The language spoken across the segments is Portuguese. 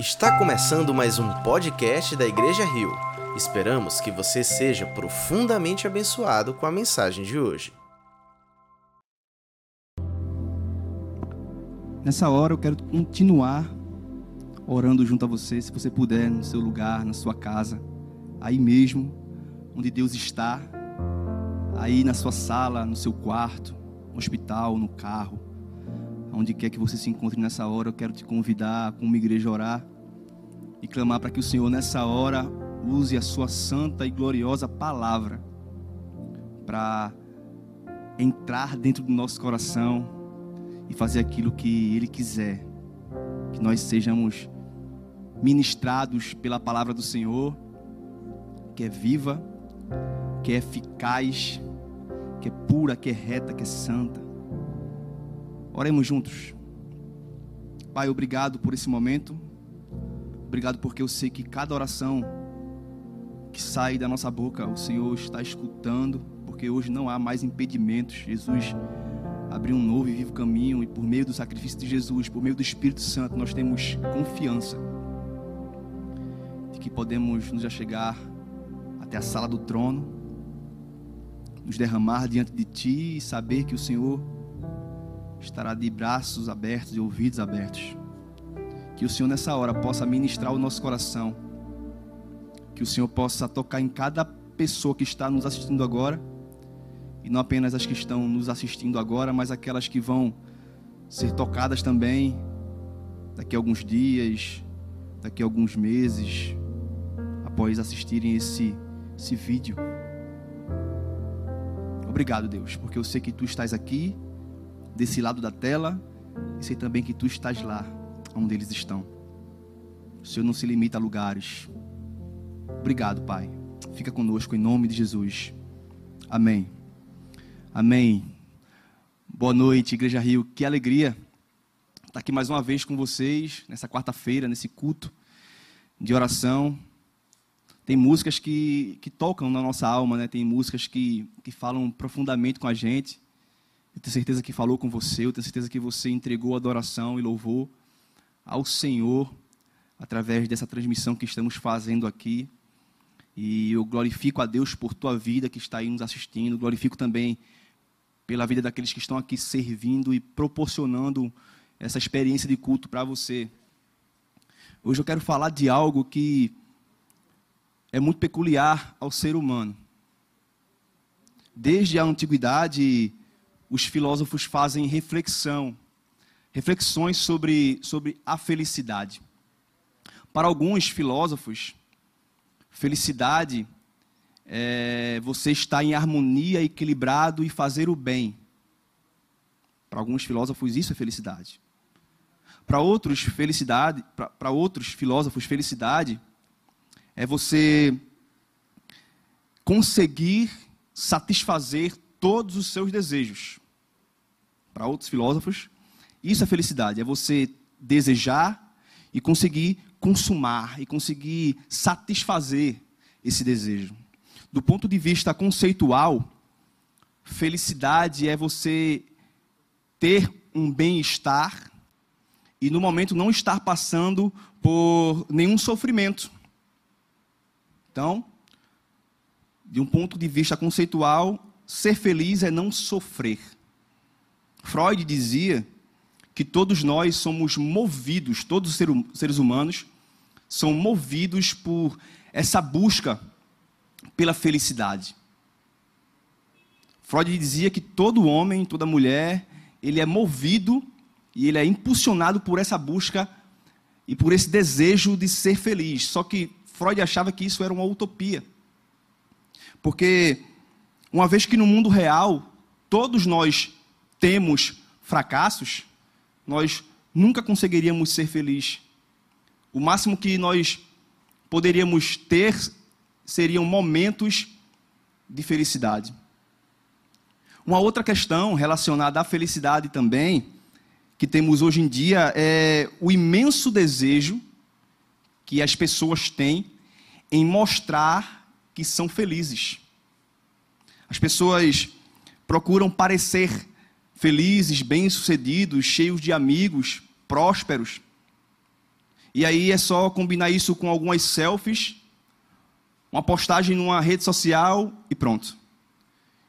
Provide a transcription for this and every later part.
Está começando mais um podcast da Igreja Rio. Esperamos que você seja profundamente abençoado com a mensagem de hoje. Nessa hora eu quero continuar orando junto a você, se você puder, no seu lugar, na sua casa, aí mesmo, onde Deus está, aí na sua sala, no seu quarto, no hospital, no carro, onde quer que você se encontre nessa hora, eu quero te convidar como igreja a orar e clamar para que o Senhor nessa hora use a sua santa e gloriosa palavra para entrar dentro do nosso coração e fazer aquilo que Ele quiser. Que nós sejamos ministrados pela palavra do Senhor, que é viva, que é eficaz, que é pura, que é reta, que é santa. Oremos juntos. Pai, obrigado por esse momento. Obrigado porque eu sei que cada oração que sai da nossa boca, o Senhor está escutando, porque hoje não há mais impedimentos. Jesus abriu um novo e vivo caminho e por meio do sacrifício de Jesus, por meio do Espírito Santo, nós temos confiança de que podemos nos achegar até a sala do trono, nos derramar diante de Ti e saber que o Senhor estará de braços abertos e ouvidos abertos. Que o Senhor nessa hora possa ministrar o nosso coração. Que o Senhor possa tocar em cada pessoa que está nos assistindo agora. E não apenas as que estão nos assistindo agora, mas aquelas que vão ser tocadas também daqui a alguns dias, daqui a alguns meses, após assistirem esse, esse vídeo. Obrigado, Deus, porque eu sei que tu estás aqui desse lado da tela e sei também que tu estás lá onde eles estão. O Senhor não se limita a lugares. Obrigado, Pai. Fica conosco em nome de Jesus. Amém. Amém. Boa noite, Igreja Rio. Que alegria estar aqui mais uma vez com vocês nessa quarta-feira, nesse culto de oração. Tem músicas que, que tocam na nossa alma, né? Tem músicas que, que falam profundamente com a gente. Eu tenho certeza que falou com você, eu tenho certeza que você entregou adoração e louvor ao Senhor através dessa transmissão que estamos fazendo aqui. E eu glorifico a Deus por tua vida que está aí nos assistindo, glorifico também pela vida daqueles que estão aqui servindo e proporcionando essa experiência de culto para você. Hoje eu quero falar de algo que é muito peculiar ao ser humano. Desde a antiguidade, os filósofos fazem reflexão, reflexões sobre, sobre a felicidade. Para alguns filósofos, felicidade é você estar em harmonia, equilibrado e fazer o bem. Para alguns filósofos, isso é felicidade. Para outros, felicidade, para outros filósofos, felicidade é você conseguir satisfazer todos os seus desejos. Para outros filósofos, isso é felicidade, é você desejar e conseguir consumar e conseguir satisfazer esse desejo. Do ponto de vista conceitual, felicidade é você ter um bem-estar e no momento não estar passando por nenhum sofrimento. Então, de um ponto de vista conceitual, ser feliz é não sofrer. Freud dizia que todos nós somos movidos, todos os seres humanos são movidos por essa busca pela felicidade. Freud dizia que todo homem, toda mulher, ele é movido e ele é impulsionado por essa busca e por esse desejo de ser feliz. Só que Freud achava que isso era uma utopia. Porque uma vez que no mundo real todos nós temos fracassos, nós nunca conseguiríamos ser felizes. O máximo que nós poderíamos ter seriam momentos de felicidade. Uma outra questão relacionada à felicidade também, que temos hoje em dia, é o imenso desejo que as pessoas têm em mostrar que são felizes. As pessoas procuram parecer felizes, bem-sucedidos, cheios de amigos, prósperos. E aí é só combinar isso com algumas selfies, uma postagem numa rede social e pronto.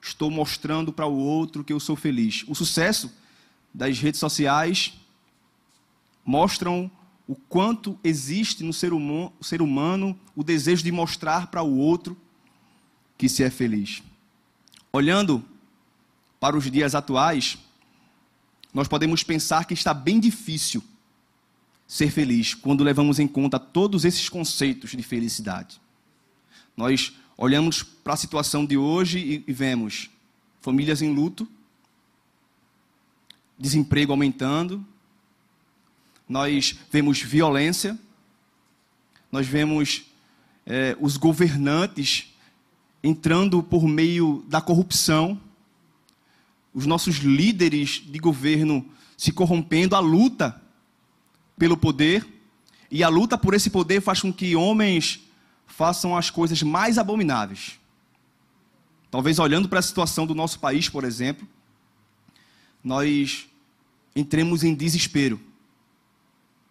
Estou mostrando para o outro que eu sou feliz. O sucesso das redes sociais mostram o quanto existe no ser, humano, ser humano o desejo de mostrar para o outro que se é feliz. Olhando para os dias atuais, nós podemos pensar que está bem difícil ser feliz quando levamos em conta todos esses conceitos de felicidade. Nós olhamos para a situação de hoje e, vemos famílias em luto, desemprego aumentando, nós vemos violência, nós vemos é, os governantes entrando por meio da corrupção, os nossos líderes de governo se corrompendo, a luta pelo poder, e a luta por esse poder faz com que homens façam as coisas mais abomináveis. Talvez olhando para a situação do nosso país, por exemplo, nós entremos em desespero.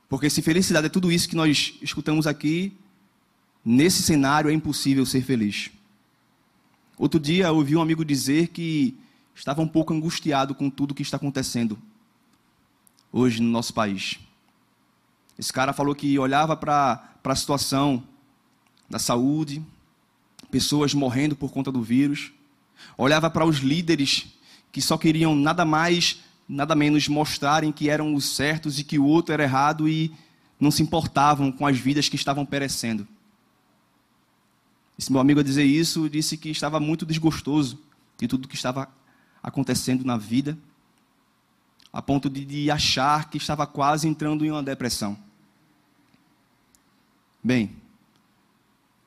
Porque se felicidade é tudo isso que nós escutamos aqui, nesse cenário é impossível ser feliz. Outro dia eu ouvi um amigo dizer que estava um pouco angustiado com tudo que está acontecendo hoje no nosso país. Esse cara falou que olhava para a situação da saúde, pessoas morrendo por conta do vírus, olhava para os líderes que só queriam nada mais, nada menos mostrarem que eram os certos e que o outro era errado e não se importavam com as vidas que estavam perecendo. Esse meu amigo a dizer isso disse que estava muito desgostoso de tudo que estava acontecendo na vida, a ponto de, de achar que estava quase entrando em uma depressão. Bem,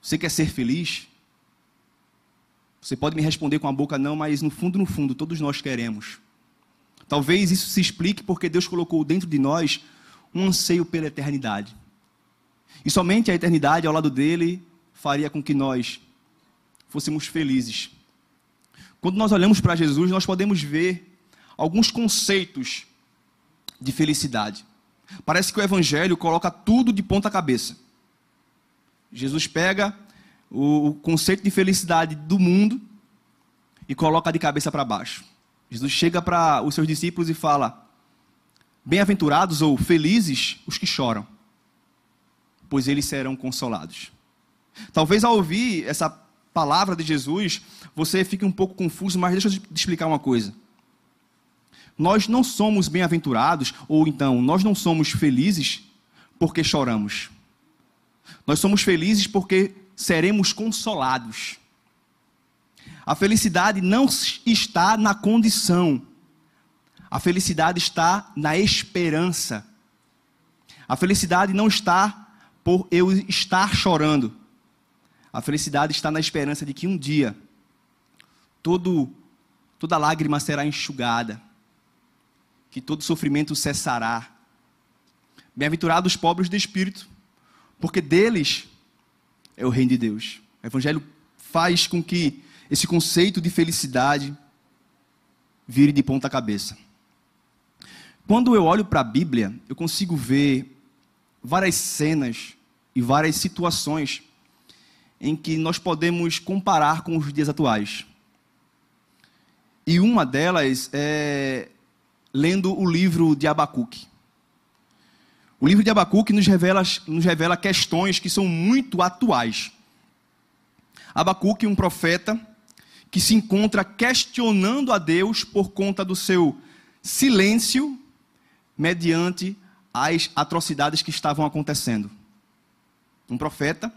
você quer ser feliz? Você pode me responder com a boca não, mas no fundo, no fundo, todos nós queremos. Talvez isso se explique porque Deus colocou dentro de nós um anseio pela eternidade. E somente a eternidade ao lado dele faria com que nós fôssemos felizes. Quando nós olhamos para Jesus, nós podemos ver alguns conceitos de felicidade. Parece que o Evangelho coloca tudo de ponta cabeça. Jesus pega o, conceito de felicidade do mundo e coloca de cabeça para baixo. Jesus chega para os seus discípulos e fala: Bem-aventurados ou felizes os que choram, pois eles serão consolados. Talvez ao ouvir essa palavra de Jesus, você fique um pouco confuso, mas deixa eu te explicar uma coisa. Nós não somos bem-aventurados, ou então, nós não somos felizes porque choramos. Nós somos felizes porque seremos consolados. A felicidade não está na condição, a felicidade está na esperança. A felicidade não está por eu estar chorando. A felicidade está na esperança de que um dia todo, toda lágrima será enxugada, que todo sofrimento cessará. Bem-aventurados os pobres de espírito, porque deles é o reino de Deus. O Evangelho faz com que esse conceito de felicidade vire de ponta cabeça. Quando eu olho para a Bíblia, eu consigo ver várias cenas e várias situações em que nós podemos comparar com os dias atuais. E uma delas é lendo o livro de Abacuque. O livro de Abacuque nos revela, nos revela questões que são muito atuais. Abacuque, um profeta que se encontra questionando a Deus por conta do seu silêncio mediante as atrocidades que estavam acontecendo. Um profeta,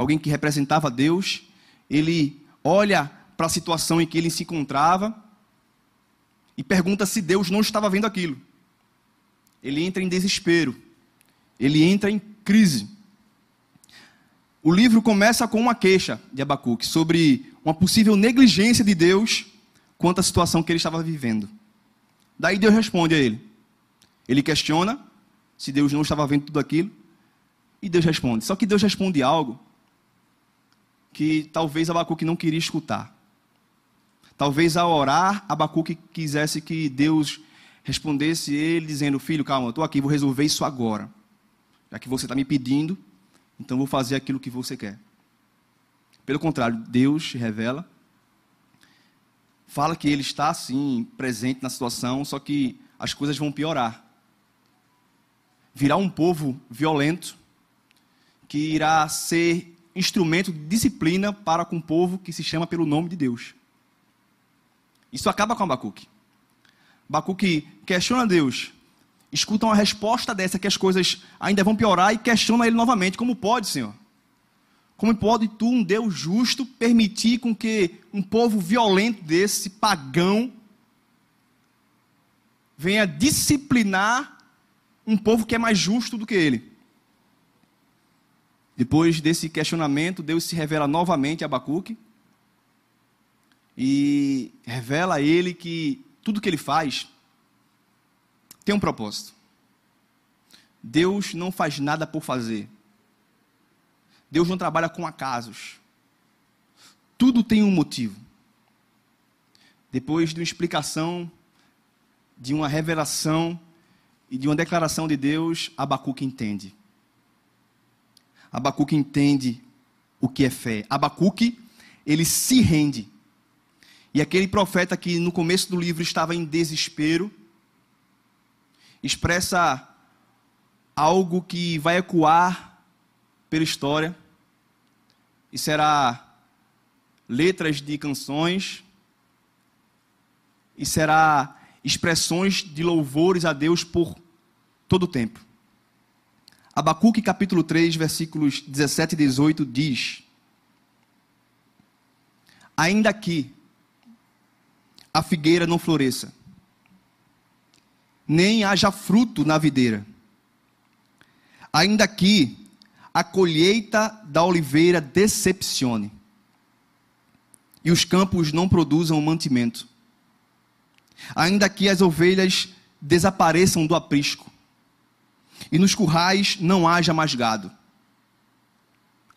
alguém que representava Deus, ele olha para a situação em que ele se encontrava e pergunta se Deus não estava vendo aquilo ele entra em desespero, ele entra em crise. O livro começa com uma queixa de Abacuque sobre uma possível negligência de Deus quanto à situação que ele estava vivendo. Daí Deus responde a ele. Ele questiona se Deus não estava vendo tudo aquilo. E Deus responde. Só que Deus responde algo que talvez Abacuque não queria escutar. Talvez ao orar, Abacuque quisesse que Deus respondesse ele dizendo: Filho, calma, estou aqui, vou resolver isso agora. Já que você está me pedindo, então vou fazer aquilo que você quer. Pelo contrário, Deus revela, fala que Ele está, sim, presente na situação, só que as coisas vão piorar. Virá um povo violento, que irá ser instrumento de disciplina para com um povo que se chama pelo nome de Deus. Isso acaba com Abacuque. Abacuque questiona Deus, escuta uma resposta dessa que as coisas ainda vão piorar e questiona ele novamente: como pode, Senhor? Como pode tu, um Deus justo, permitir com que um povo violento desse, pagão, venha disciplinar um povo que é mais justo do que ele? Depois desse questionamento, Deus se revela novamente a Abacuque e revela a ele que tudo que ele faz tem um propósito. Deus não faz nada por fazer. Deus não trabalha com acasos. Tudo tem um motivo. Depois de uma explicação, de uma revelação e de uma declaração de Deus, Abacuque entende. Abacuque entende o que é fé. Abacuque, ele se rende. E aquele profeta que no começo do livro estava em desespero, expressa algo que vai ecoar pela história e será letras de canções e será expressões de louvores a Deus por todo o tempo. Abacuque capítulo 3, versículos 17 e 18 diz: Ainda que a figueira não floresça, nem haja fruto na videira, ainda que a colheita da oliveira decepcione, e os campos não produzam mantimento, ainda que as ovelhas desapareçam do aprisco, e nos currais não haja mais gado.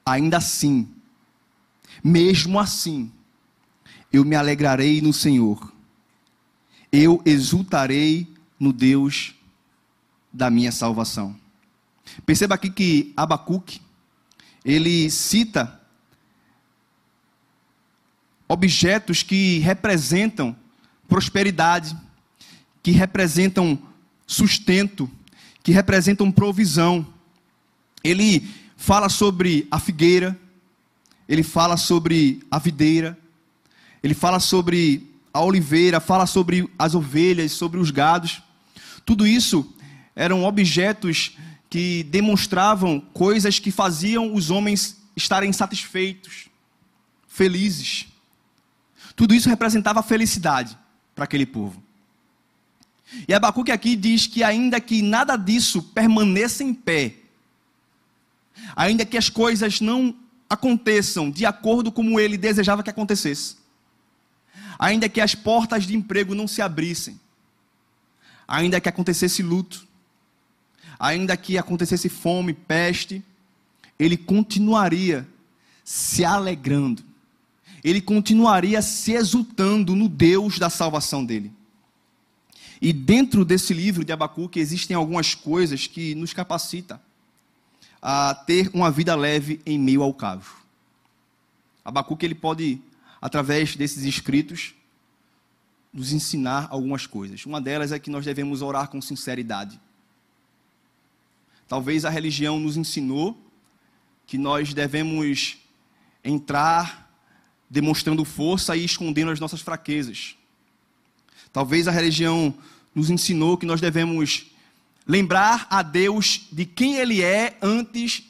Ainda assim, mesmo assim, eu me alegrarei no Senhor, eu exultarei no Deus da minha salvação. Perceba aqui que Abacuque, ele cita objetos que representam prosperidade, que representam sustento, que representam provisão. Ele fala sobre a figueira, ele fala sobre a videira, ele fala sobre a oliveira, fala sobre as ovelhas, sobre os gados. Tudo isso eram objetos que demonstravam coisas que faziam os homens estarem satisfeitos, felizes. Tudo isso representava felicidade para aquele povo. E Abacuque aqui diz que ainda que nada disso permaneça em pé, ainda que as coisas não aconteçam de acordo como ele desejava que acontecesse, ainda que as portas de emprego não se abrissem, ainda que acontecesse luto, ainda que acontecesse fome, peste, ele continuaria se alegrando, ele continuaria se exultando no Deus da salvação dele. E dentro desse livro de Abacuque existem algumas coisas que nos capacitam a ter uma vida leve em meio ao caos. Abacuque ele pode, através desses escritos, nos ensinar algumas coisas. Uma delas é que nós devemos orar com sinceridade. Talvez a religião nos ensinou que nós devemos entrar demonstrando força e escondendo as nossas fraquezas. Talvez a religião nos ensinou que nós devemos lembrar a Deus de quem Ele é antes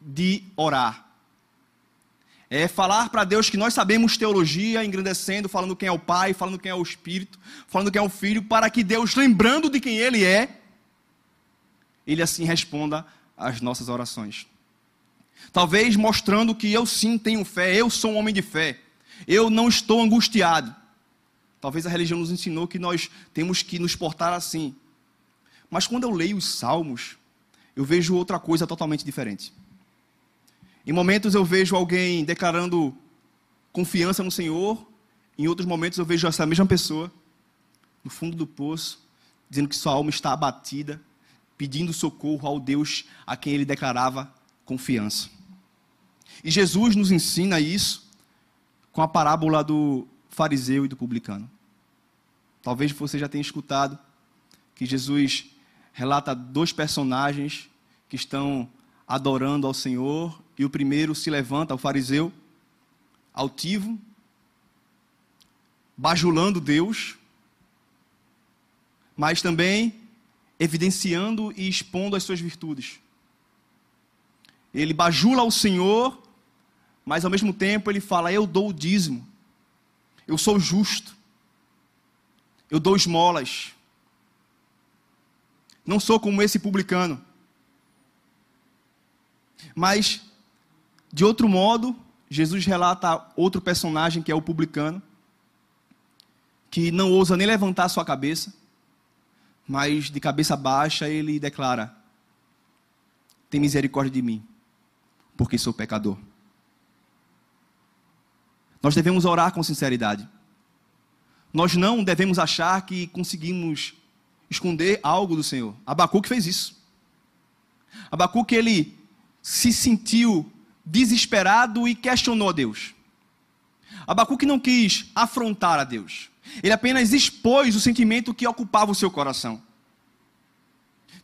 de orar. É falar para Deus que nós sabemos teologia, engrandecendo, falando quem é o Pai, falando quem é o Espírito, falando quem é o Filho, para que Deus, lembrando de quem Ele é, Ele assim responda às nossas orações. Talvez mostrando que eu sim tenho fé, eu sou um homem de fé, eu não estou angustiado. Talvez a religião nos ensinou que nós temos que nos portar assim. Mas quando eu leio os salmos, eu vejo outra coisa totalmente diferente. Em momentos eu vejo alguém declarando confiança no Senhor, em outros momentos eu vejo essa mesma pessoa no fundo do poço, dizendo que sua alma está abatida, pedindo socorro ao Deus a quem ele declarava confiança. E Jesus nos ensina isso com a parábola do fariseu e do publicano. Talvez você já tenha escutado que Jesus relata dois personagens que estão adorando ao Senhor, e o primeiro se levanta, o fariseu, altivo, bajulando Deus, mas também evidenciando e expondo as suas virtudes. Ele bajula o Senhor, mas ao mesmo tempo ele fala: Eu dou o dízimo, eu sou justo, eu dou esmolas. Não sou como esse publicano. Mas, de outro modo, Jesus relata outro personagem que é o publicano, que não ousa nem levantar sua cabeça, mas de cabeça baixa ele declara: Tem misericórdia de mim, porque sou pecador. Nós devemos orar com sinceridade. Nós não devemos achar que conseguimos esconder algo do Senhor. Abacuque fez isso. Abacuque ele se sentiu desesperado e questionou a Deus. Abacuque não quis afrontar a Deus. Ele apenas expôs o sentimento que ocupava o seu coração.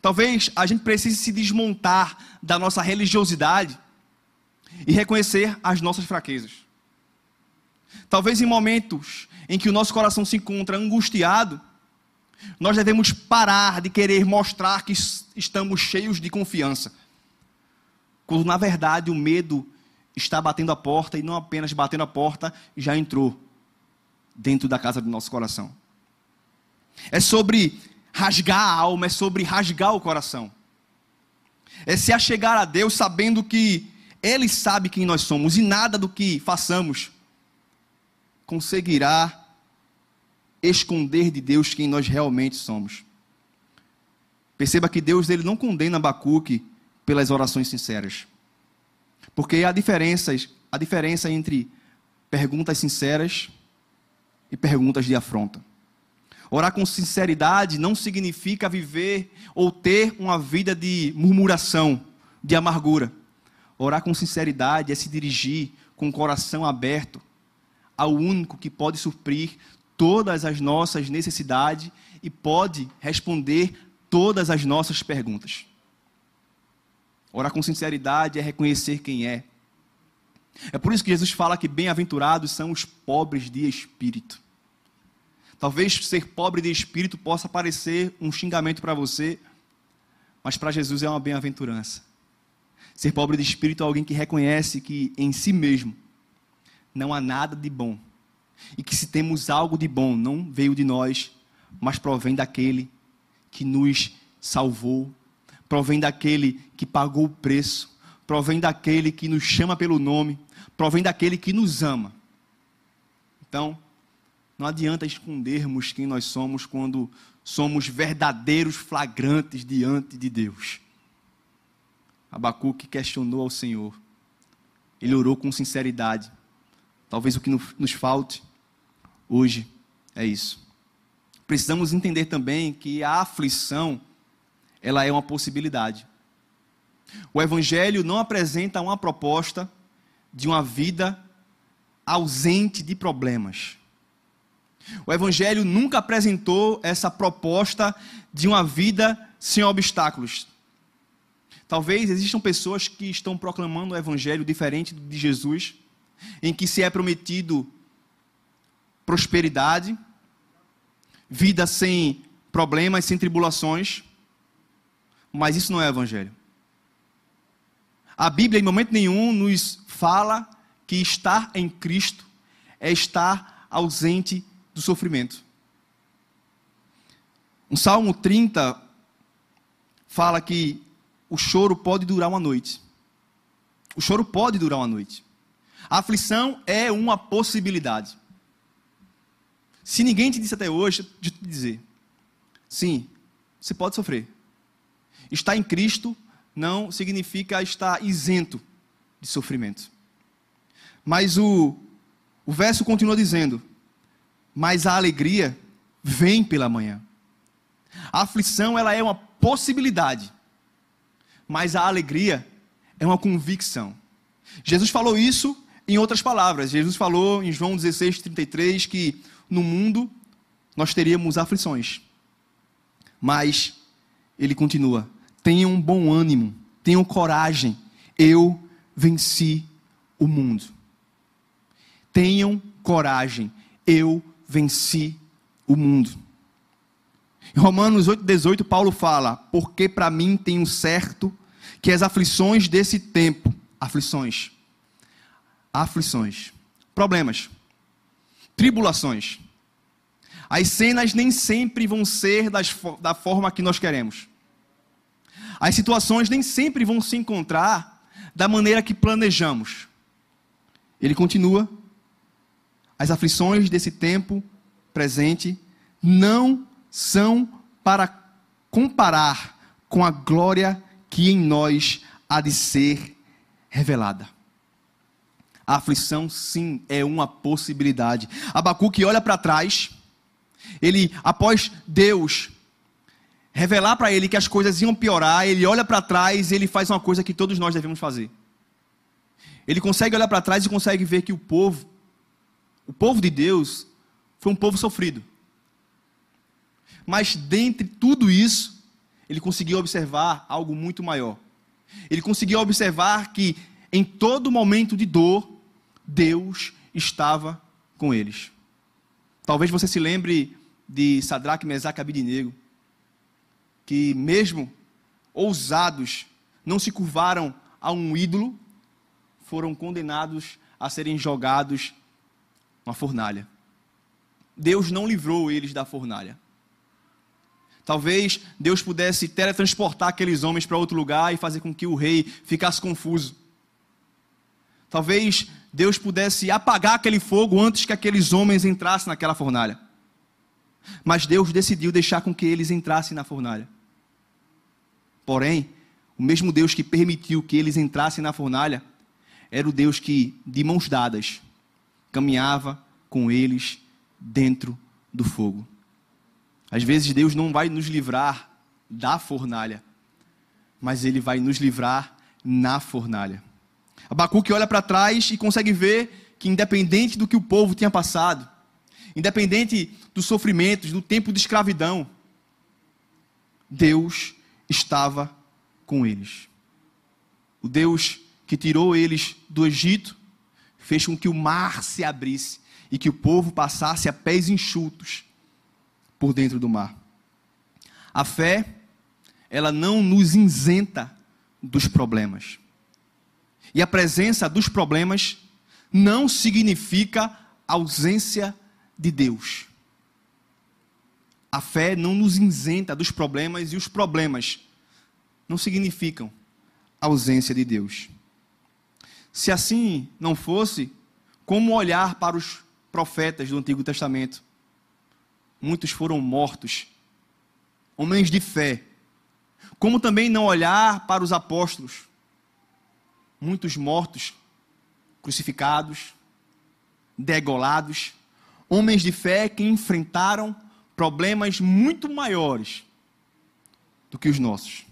Talvez a gente precise se desmontar da nossa religiosidade e reconhecer as nossas fraquezas. Talvez em momentos em que o nosso coração se encontra angustiado, nós devemos parar de querer mostrar que estamos cheios de confiança. Quando na verdade o medo está batendo a porta e não apenas batendo a porta, já entrou dentro da casa do nosso coração. É sobre rasgar a alma, é sobre rasgar o coração. É se achegar a Deus sabendo que Ele sabe quem nós somos e nada do que façamos conseguirá esconder de Deus quem nós realmente somos. Perceba que Deus ele não condena Abacuque pelas orações sinceras. Porque há diferenças, a diferença entre perguntas sinceras e perguntas de afronta. Orar com sinceridade não significa viver ou ter uma vida de murmuração, de amargura. Orar com sinceridade é se dirigir com o coração aberto ao único que pode suprir todas as nossas necessidades e pode responder todas as nossas perguntas. Orar com sinceridade é reconhecer quem é. É por isso que Jesus fala que bem-aventurados são os pobres de espírito. Talvez ser pobre de espírito possa parecer um xingamento para você, mas para Jesus é uma bem-aventurança. Ser pobre de espírito é alguém que reconhece que em si mesmo não há nada de bom. E que se temos algo de bom, não veio de nós, mas provém daquele que nos salvou, provém daquele que pagou o preço, provém daquele que nos chama pelo nome, provém daquele que nos ama. Então, não adianta escondermos quem nós somos quando somos verdadeiros flagrantes diante de Deus. Abacuque questionou ao Senhor. Ele orou com sinceridade. Talvez o que nos falte hoje é isso. Precisamos entender também que a aflição, ela é uma possibilidade. O evangelho não apresenta uma proposta de uma vida ausente de problemas. O evangelho nunca apresentou essa proposta de uma vida sem obstáculos. Talvez existam pessoas que estão proclamando o evangelho diferente de Jesus, em que se é prometido prosperidade, vida sem problemas, sem tribulações, mas isso não é evangelho. A Bíblia, em momento nenhum, nos fala que estar em Cristo é estar ausente do sofrimento. Um Salmo 30 fala que o choro pode durar uma noite. O choro pode durar uma noite. A aflição é uma possibilidade. Se ninguém te disse até hoje, de te dizer, sim, você pode sofrer. Estar em Cristo não significa estar isento de sofrimento. Mas o, o verso continua dizendo: Mas a alegria vem pela manhã. A aflição ela é uma possibilidade, mas a alegria é uma convicção. Jesus falou isso em outras palavras. Jesus falou em João 16, 33 que no mundo nós teríamos aflições. Mas ele continua: tenham bom ânimo, tenham coragem, eu venci o mundo. Tenham coragem, eu venci o mundo. Em Romanos 8,18, Paulo fala: Porque para mim tenho certo que as aflições desse tempo, aflições, aflições, problemas, tribulações, as cenas nem sempre vão ser das, da forma que nós queremos. As situações nem sempre vão se encontrar da maneira que planejamos. Ele continua: as aflições desse tempo presente não são para comparar com a glória que em nós há de ser revelada. A aflição, sim, é uma possibilidade. Abacuque olha para trás, ele, após Deus revelar para ele que as coisas iam piorar, ele olha para trás e ele faz uma coisa que todos nós devemos fazer. Ele consegue olhar para trás e consegue ver que o povo, o povo de Deus, foi um povo sofrido. Mas dentre tudo isso, ele conseguiu observar algo muito maior. Ele conseguiu observar que em todo momento de dor, Deus estava com eles. Talvez você se lembre de Sadraque, Mesaque e Abidinego, que mesmo ousados, não se curvaram a um ídolo, foram condenados a serem jogados na fornalha. Deus não livrou eles da fornalha. Talvez Deus pudesse teletransportar aqueles homens para outro lugar e fazer com que o rei ficasse confuso. Talvez Deus pudesse apagar aquele fogo antes que aqueles homens entrassem naquela fornalha. Mas Deus decidiu deixar com que eles entrassem na fornalha. Porém, o mesmo Deus que permitiu que eles entrassem na fornalha era o Deus que, de mãos dadas, caminhava com eles dentro do fogo. Às vezes Deus não vai nos livrar da fornalha, mas Ele vai nos livrar na fornalha. Abacuque olha para trás e consegue ver que, independente do que o povo tinha passado, independente dos sofrimentos, do tempo de escravidão, Deus estava com eles. O Deus que tirou eles do Egito fez com que o mar se abrisse e que o povo passasse a pés enxutos por dentro do mar. A fé, ela não nos isenta dos problemas. E a presença dos problemas não significa ausência de Deus. A fé não nos isenta dos problemas e os problemas não significam ausência de Deus. Se assim não fosse, como olhar para os profetas do Antigo Testamento muitos foram mortos, homens de fé. Como também não olhar para os apóstolos, muitos mortos, crucificados, degolados, homens de fé que enfrentaram problemas muito maiores do que os nossos.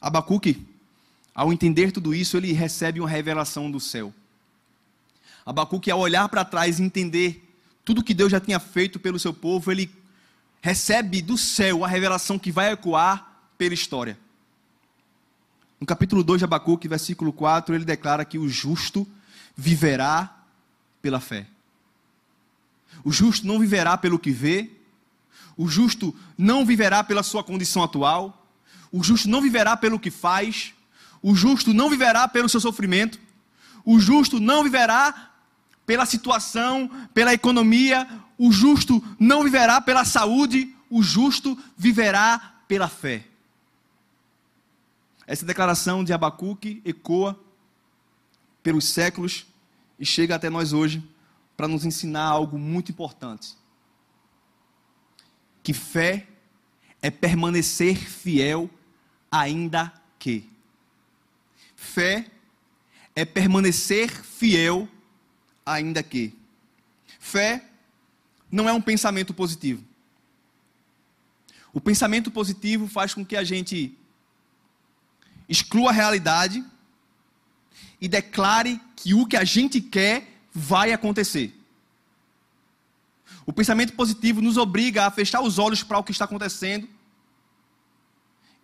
Abacuque, ao entender tudo isso, ele recebe uma revelação do céu. Abacuque, ao olhar para trás e entender tudo que Deus já tinha feito pelo seu povo, ele recebe do céu a revelação que vai ecoar pela história. No capítulo 2 de Abacuque, versículo 4, ele declara que o justo viverá pela fé. O justo não viverá pelo que vê, o justo não viverá pela sua condição atual, o justo não viverá pelo que faz, o justo não viverá pelo seu sofrimento, o justo não viverá pela situação, pela economia. O justo não viverá pela saúde, o justo viverá pela fé. Essa declaração de Abacuque ecoa pelos séculos e chega até nós hoje para nos ensinar algo muito importante. Que fé é permanecer fiel ainda que. Fé é permanecer fiel ainda que. Fé não é um pensamento positivo. O pensamento positivo faz com que a gente exclua a realidade e declare que o que a gente quer vai acontecer. O pensamento positivo nos obriga a fechar os olhos para o que está acontecendo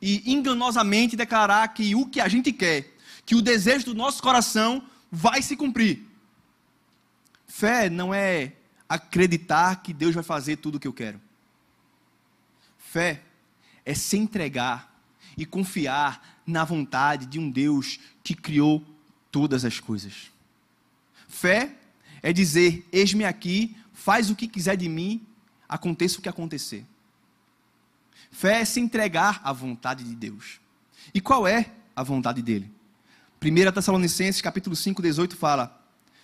e enganosamente declarar que o que a gente quer, que o desejo do nosso coração vai se cumprir. Fé não é acreditar que Deus vai fazer tudo o que eu quero. Fé é se entregar e confiar na vontade de um Deus que criou todas as coisas. Fé é dizer: Eis-me aqui, faz o que quiser de mim, aconteça o que acontecer. Fé é se entregar à vontade de Deus. E qual é a vontade dele? 1 Tessalonicenses capítulo 5, 18 fala: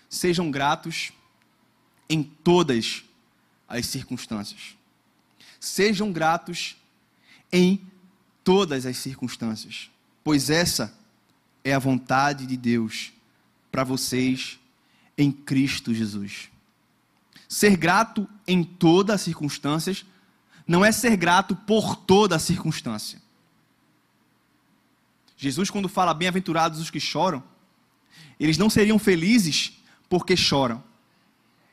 Sejam gratos em todas as circunstâncias. Sejam gratos em todas as circunstâncias, pois essa é a vontade de Deus para vocês em Cristo Jesus. Ser grato em todas as circunstâncias não é ser grato por toda a circunstância. Jesus, quando fala bem-aventurados os que choram, eles não seriam felizes porque choram,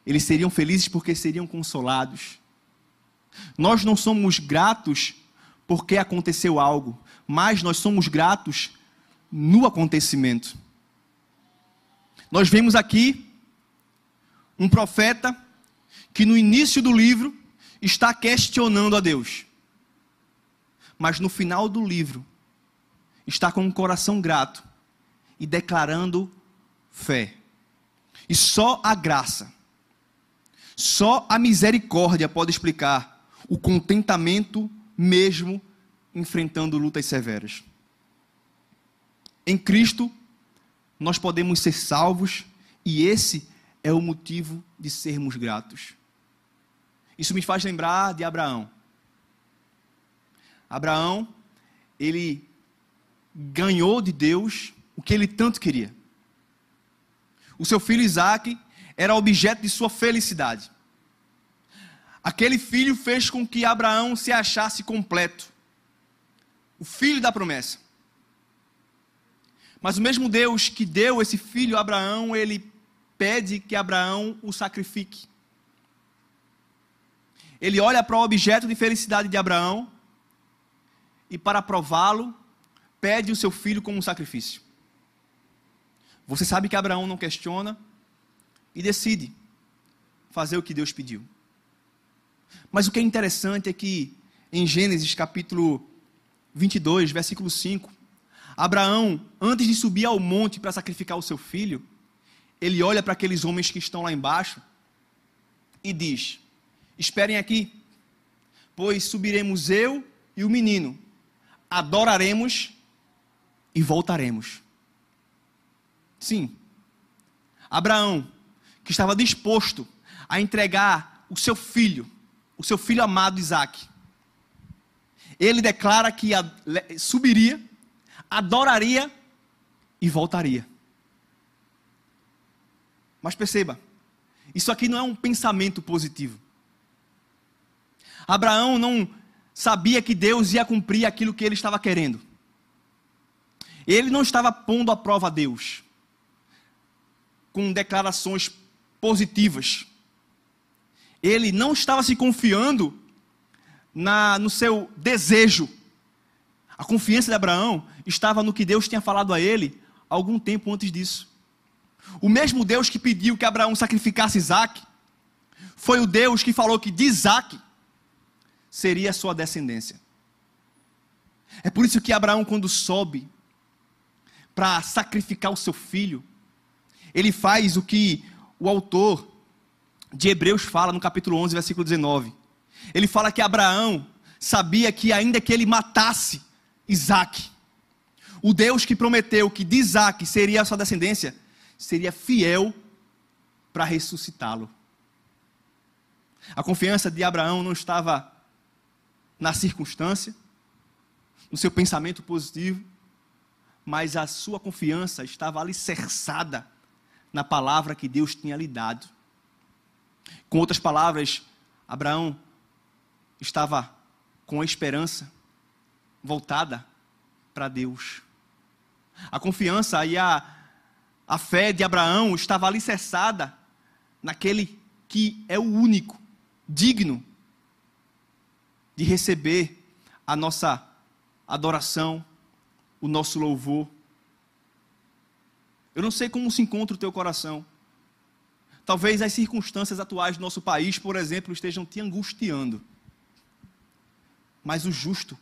eles seriam felizes porque seriam consolados. Nós não somos gratos porque aconteceu algo, mas nós somos gratos no acontecimento. Nós vemos aqui um profeta que no início do livro está questionando a Deus, mas no final do livro está com um coração grato e declarando fé. E só a graça, só a misericórdia pode explicar o contentamento mesmo enfrentando lutas severas. Em Cristo, nós podemos ser salvos e esse é o motivo de sermos gratos. Isso me faz lembrar de Abraão. Abraão, ele ganhou de Deus o que ele tanto queria. O seu filho Isaac era objeto de sua felicidade. Aquele filho fez com que Abraão se achasse completo. O filho da promessa. Mas o mesmo Deus que deu esse filho a Abraão, ele pede que Abraão o sacrifique. Ele olha para o objeto de felicidade de Abraão e, para prová-lo, pede o seu filho como sacrifício. Você sabe que Abraão não questiona e decide fazer o que Deus pediu. Mas o que é interessante é que em Gênesis capítulo 22, versículo 5, Abraão, antes de subir ao monte para sacrificar o seu filho, ele olha para aqueles homens que estão lá embaixo e diz: Esperem aqui, pois subiremos eu e o menino, adoraremos e voltaremos. Sim, Abraão, que estava disposto a entregar o seu filho, o seu filho amado Isaac, ele declara que subiria, adoraria e voltaria. Mas perceba, isso aqui não é um pensamento positivo. Abraão não sabia que Deus ia cumprir aquilo que ele estava querendo. Ele não estava pondo à prova a Deus com declarações positivas. Ele não estava se confiando na, no seu desejo. A confiança de Abraão estava no que Deus tinha falado a ele algum tempo antes disso. O mesmo Deus que pediu que Abraão sacrificasse Isaac, foi o Deus que falou que de Isaac seria a sua descendência. É por isso que Abraão, quando sobe para sacrificar o seu filho, ele faz o que o autor de Hebreus fala no capítulo 11, versículo 19. Ele fala que Abraão sabia que, ainda que ele matasse Isaac, o Deus que prometeu que de Isaac seria a sua descendência, seria fiel para ressuscitá-lo. A confiança de Abraão não estava na circunstância, no seu pensamento positivo, mas a sua confiança estava alicerçada na palavra que Deus tinha lhe dado. Com outras palavras, Abraão estava com a esperança voltada para Deus. A confiança e a, a fé de Abraão estava alicerçada naquele que é o único, digno de receber a nossa adoração, o nosso louvor. Eu não sei como se encontra o teu coração. Talvez as circunstâncias atuais do nosso país, por exemplo, estejam te angustiando. Mas o justo,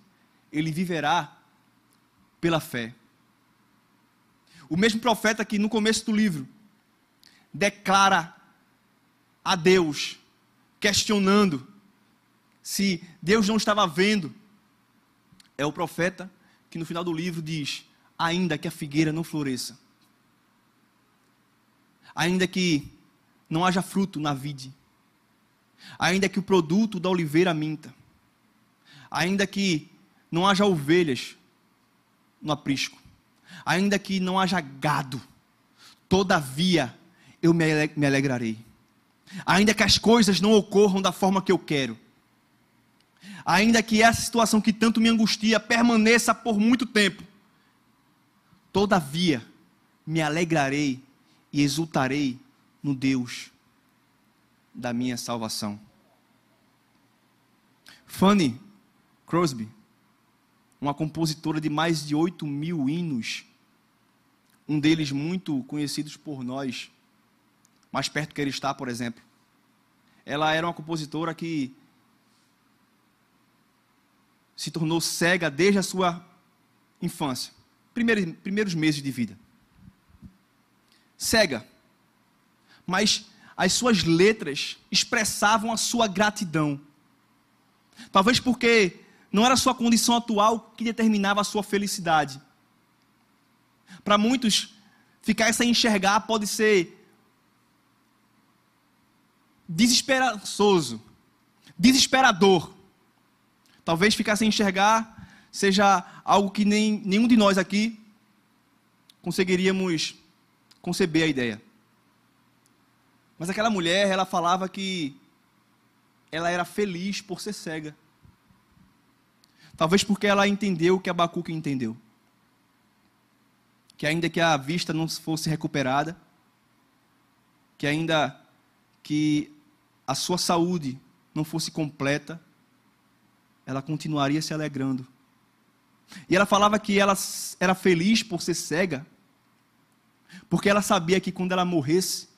ele viverá pela fé. O mesmo profeta que no começo do livro declara a Deus, questionando se Deus não estava vendo, é o profeta que no final do livro diz: ainda que a figueira não floresça, ainda que não haja fruto na vide, ainda que o produto da oliveira minta, ainda que não haja ovelhas no aprisco, ainda que não haja gado, todavia eu me alegrarei. Ainda que as coisas não ocorram da forma que eu quero, ainda que essa situação que tanto me angustia permaneça por muito tempo, todavia me alegrarei e exultarei no Deus da minha salvação. Fanny Crosby, uma compositora de mais de 8 mil hinos, um deles muito conhecidos por nós, mais perto que ele está, por exemplo. Ela era uma compositora que se tornou cega desde a sua infância, primeiros, primeiros meses de vida. Cega. Mas as suas letras expressavam a sua gratidão. Talvez porque não era sua condição atual que determinava a sua felicidade. Para muitos, ficar sem enxergar pode ser desesperançoso, desesperador. Talvez ficar sem enxergar seja algo que nem nenhum de nós aqui conseguiríamos conceber a ideia. Mas aquela mulher, ela falava que ela era feliz por ser cega. Talvez porque ela entendeu o que Abacuque entendeu. Que ainda que a vista não fosse recuperada, que ainda que a sua saúde não fosse completa, ela continuaria se alegrando. E ela falava que ela era feliz por ser cega, porque ela sabia que quando ela morresse,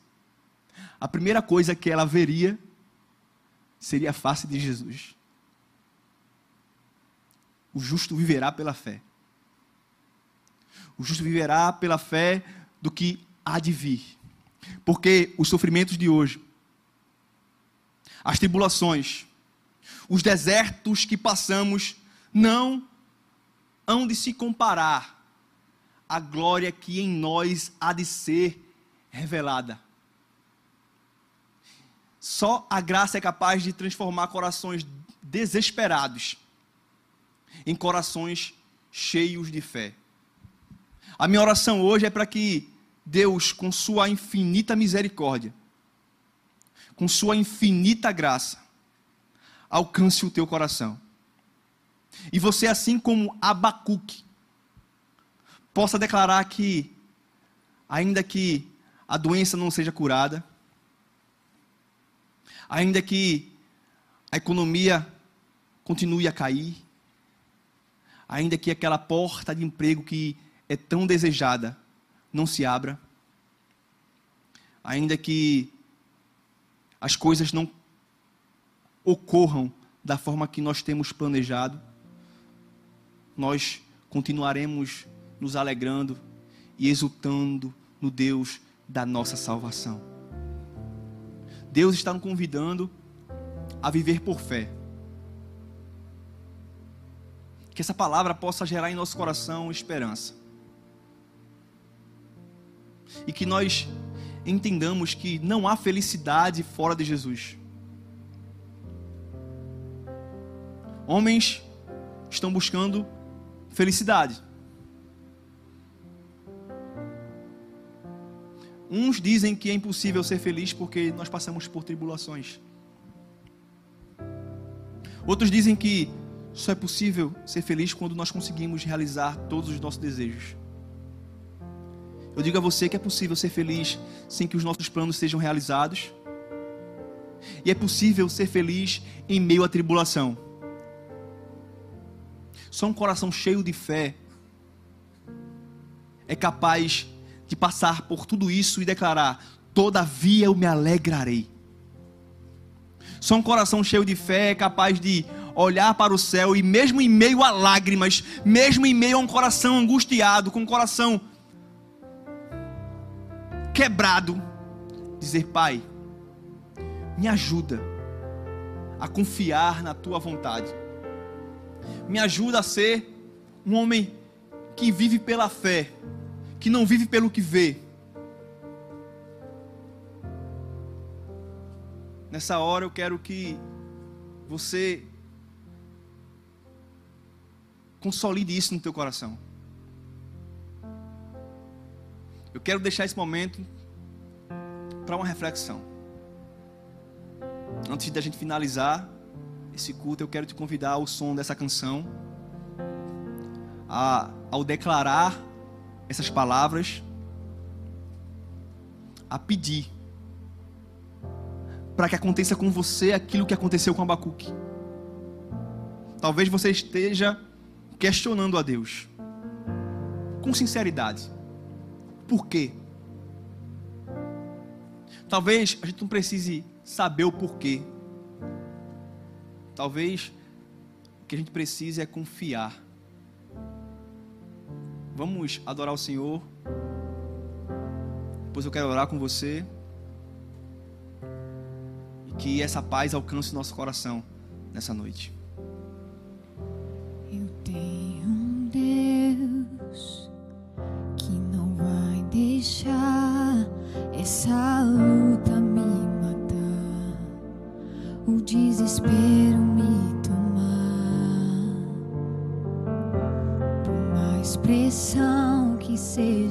a primeira coisa que ela veria seria a face de Jesus. O justo viverá pela fé. O justo viverá pela fé do que há de vir. Porque os sofrimentos de hoje, as tribulações, os desertos que passamos não hão de se comparar à glória que em nós há de ser revelada. Só a graça é capaz de transformar corações desesperados em corações cheios de fé. A minha oração hoje é para que Deus, com Sua infinita misericórdia, com Sua infinita graça, alcance o teu coração. E você, assim como Abacuque, possa declarar que, ainda que a doença não seja curada, ainda que a economia continue a cair, ainda que aquela porta de emprego que é tão desejada não se abra, ainda que as coisas não ocorram da forma que nós temos planejado, nós continuaremos nos alegrando e exultando no Deus da nossa salvação. Deus está nos convidando a viver por fé. Que essa palavra possa gerar em nosso coração esperança. E que nós entendamos que não há felicidade fora de Jesus. Homens estão buscando felicidade. Uns dizem que é impossível ser feliz porque nós passamos por tribulações. Outros dizem que Só é possível ser feliz quando nós conseguimos realizar todos os nossos desejos. Eu digo a você que é possível ser feliz sem que os nossos planos sejam realizados. E é possível ser feliz em meio à tribulação. Só um coração cheio de fé é capaz de passar por tudo isso e declarar: Todavia eu me alegrarei. Só um coração cheio de fé é capaz de olhar para o céu e, mesmo em meio a lágrimas, mesmo em meio a um coração angustiado, com um coração quebrado, dizer: Pai, me ajuda a confiar na tua vontade, me ajuda a ser um homem que vive pela fé, que não vive pelo que vê. Nessa hora eu quero que você Consolide isso no teu coração. Eu quero deixar esse momento para uma reflexão. Antes da gente finalizar esse culto, eu quero te convidar ao som dessa canção, a, ao declarar essas palavras, a pedir para que aconteça com você aquilo que aconteceu com Abacuque. Talvez você esteja questionando a Deus, com sinceridade. Por quê? Talvez a gente não precise saber o porquê. Talvez o que a gente precise é confiar. Vamos adorar o Senhor. Depois eu quero orar com você. E que essa paz alcance o nosso coração nessa noite. See.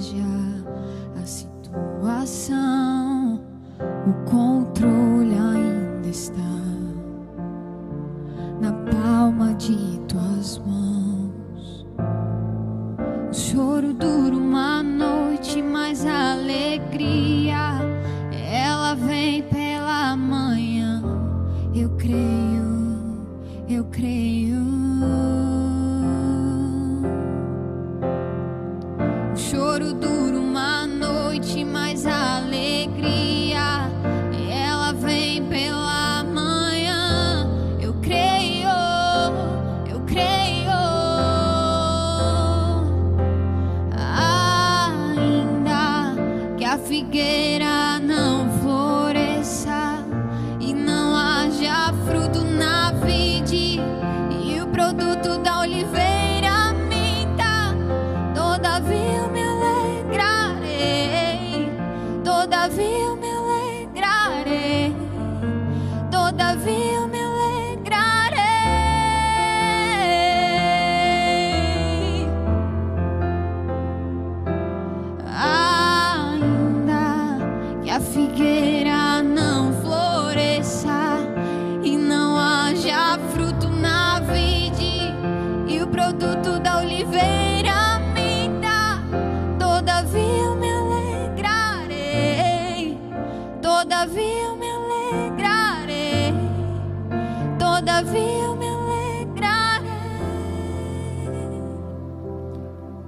Figueira não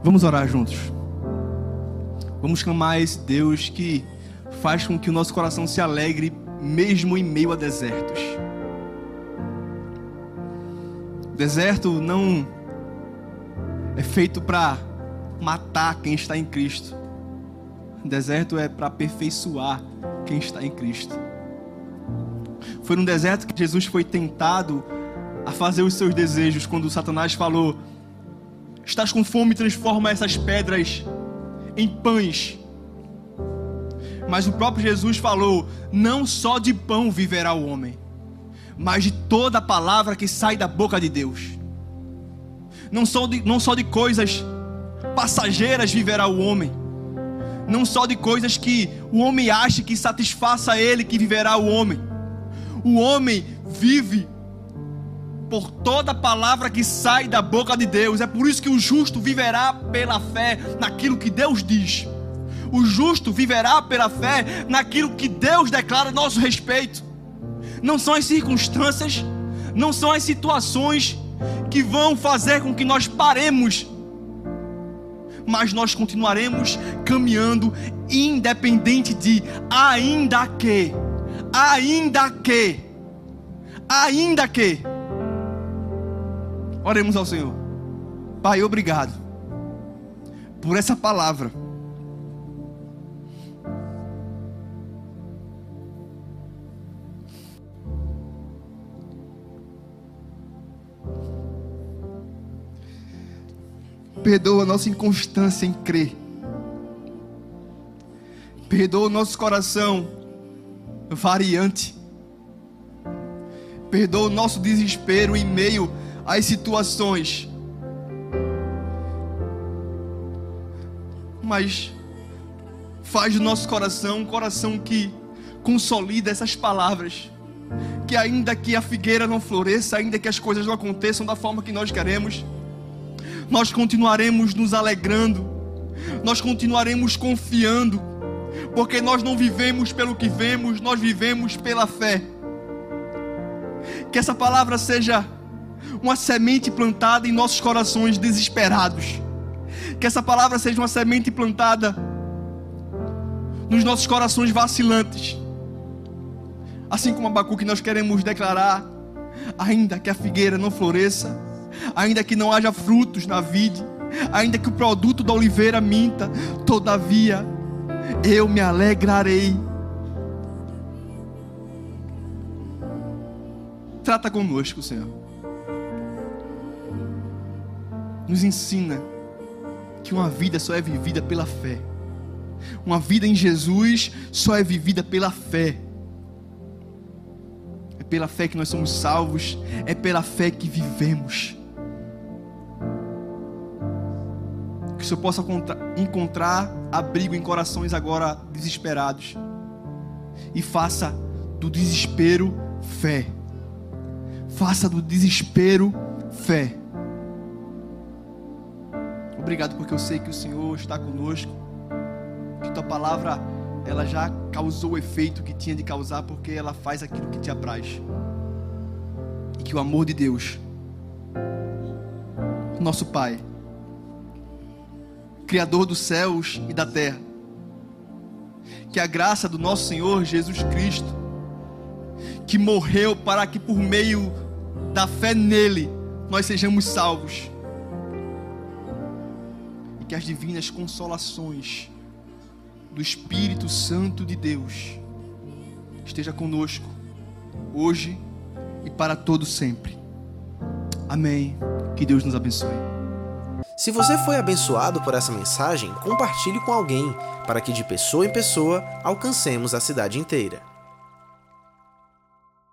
Vamos orar juntos. Vamos clamar esse Deus que faz com que o nosso coração se alegre mesmo em meio a desertos. deserto não é feito para matar quem está em Cristo. deserto é para aperfeiçoar quem está em Cristo. Foi no deserto que Jesus foi tentado a fazer os seus desejos quando Satanás falou: Estás com fome, transforma essas pedras em pães. Mas o próprio Jesus falou: não só de pão viverá o homem, mas de toda palavra que sai da boca de Deus. Não só de, não só de coisas passageiras viverá o homem, não só de coisas que o homem acha que satisfaça ele que viverá o homem. O homem vive por toda palavra que sai da boca de Deus. É por isso que o justo viverá pela fé naquilo que Deus diz. O justo viverá pela fé naquilo que Deus declara a nosso respeito. Não são as circunstâncias, não são as situações que vão fazer com que nós paremos, mas nós continuaremos caminhando independente de ainda que, ainda que, ainda que. Oremos ao Senhor. Pai, obrigado por essa palavra. Perdoa a nossa inconstância em crer. Perdoa o nosso coração variante. Perdoa o nosso desespero em meio às situações. Mas faz do nosso coração um coração que consolida essas palavras. Que ainda que a figueira não floresça, ainda que as coisas não aconteçam da forma que nós queremos, nós continuaremos nos alegrando, nós continuaremos confiando, porque nós não vivemos pelo que vemos, nós vivemos pela fé. Que essa palavra seja uma semente plantada em nossos corações desesperados. Que essa palavra seja uma semente plantada nos nossos corações vacilantes. Assim como Abacuque nós queremos declarar, ainda que a figueira não floresça, ainda que não haja frutos na vide, ainda que o produto da oliveira minta, todavia eu me alegrarei. Trata conosco, Senhor. Nos ensina que uma vida só é vivida pela fé. Uma vida em Jesus só é vivida pela fé É pela fé que nós somos salvos, é pela fé que vivemos. Que o Senhor possa encontrar abrigo em corações agora desesperados e faça do desespero fé. Faça do desespero fé. Obrigado porque eu sei que o Senhor está conosco. Que tua palavra ela já causou o efeito que tinha de causar porque ela faz aquilo que te apraz. E que o amor de Deus, nosso Pai, Criador dos céus e da terra. Que a graça do nosso Senhor Jesus Cristo, que morreu para que por meio da fé nele nós sejamos salvos. Que as divinas consolações do Espírito Santo de Deus esteja conosco hoje e para todo sempre. Amém. Que Deus nos abençoe. Se você foi abençoado por essa mensagem, compartilhe com alguém, para que de pessoa em pessoa alcancemos a cidade inteira.